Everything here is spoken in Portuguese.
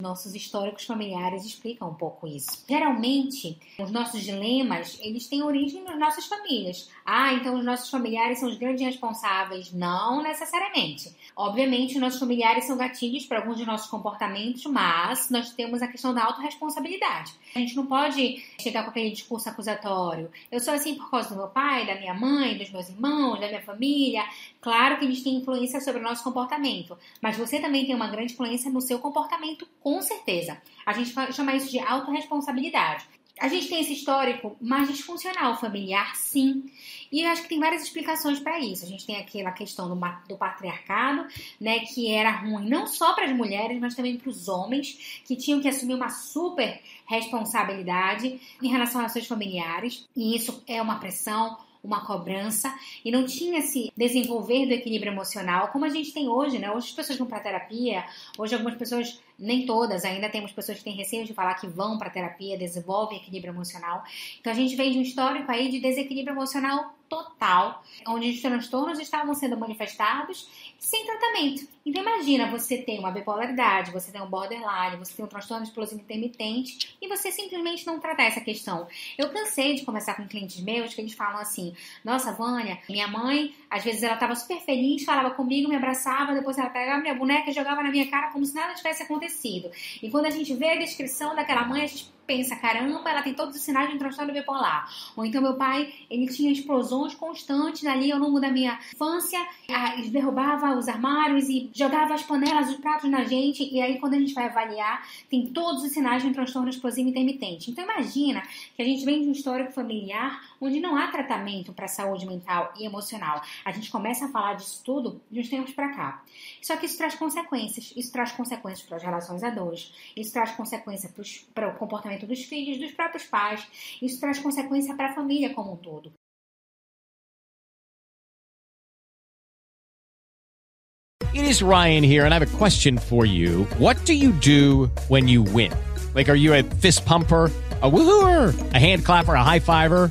Nossos históricos familiares explicam um pouco isso. Geralmente, os nossos dilemas, eles têm origem nas nossas famílias. Ah, então os nossos familiares são os grandes responsáveis. Não necessariamente. Obviamente, nossos familiares são gatilhos para alguns de nossos comportamentos, mas nós temos a questão da autorresponsabilidade. A gente não pode chegar com aquele discurso acusatório. Eu sou assim por causa do meu pai, da minha mãe, dos meus irmãos, da minha família. Claro que eles têm influência sobre o nosso comportamento, mas você também tem uma grande influência no seu comportamento com certeza. A gente chama isso de autorresponsabilidade. A gente tem esse histórico mais disfuncional familiar, sim. E acho que tem várias explicações para isso. A gente tem aquela questão do, do, patriarcado, né, que era ruim não só para as mulheres, mas também para os homens, que tinham que assumir uma super responsabilidade em relação às suas familiares. E isso é uma pressão, uma cobrança e não tinha esse desenvolver do equilíbrio emocional como a gente tem hoje, né? Hoje as pessoas vão para terapia, hoje algumas pessoas, nem todas, ainda temos pessoas que têm receio de falar que vão para terapia, desenvolvem equilíbrio emocional. Então a gente vem de um histórico aí de desequilíbrio emocional total, onde os transtornos estavam sendo manifestados sem tratamento. Então imagina, você tem uma bipolaridade, você tem um borderline, você tem um transtorno explosivo intermitente e você simplesmente não tratar essa questão. Eu cansei de conversar com clientes meus que eles falam assim: "Nossa, Vânia, minha mãe, às vezes ela estava super feliz, falava comigo, me abraçava, depois ela pegava minha boneca e jogava na minha cara como se nada tivesse acontecido". E quando a gente vê a descrição daquela mãe, a gente pensa, caramba, ela tem todos os sinais de um transtorno bipolar. Ou então meu pai, ele tinha explosões constantes ali ao longo da minha infância, ele derrubava os armários e jogava as panelas, os pratos na gente, e aí quando a gente vai avaliar, tem todos os sinais de um transtorno explosivo intermitente. Então imagina que a gente vem de um histórico familiar onde não há tratamento para saúde mental e emocional. A gente começa a falar disso tudo de uns tempos para cá. Só que isso traz consequências. Isso traz consequências para as relações a dois, isso traz consequência para o comportamento dos filhos, dos próprios pais. Isso traz consequência para a família como um todo. It is Ryan here and I have a question for you. What do you do when you win? Like are you a fist pumper? a woohooer, a hand clapper, a high fiver.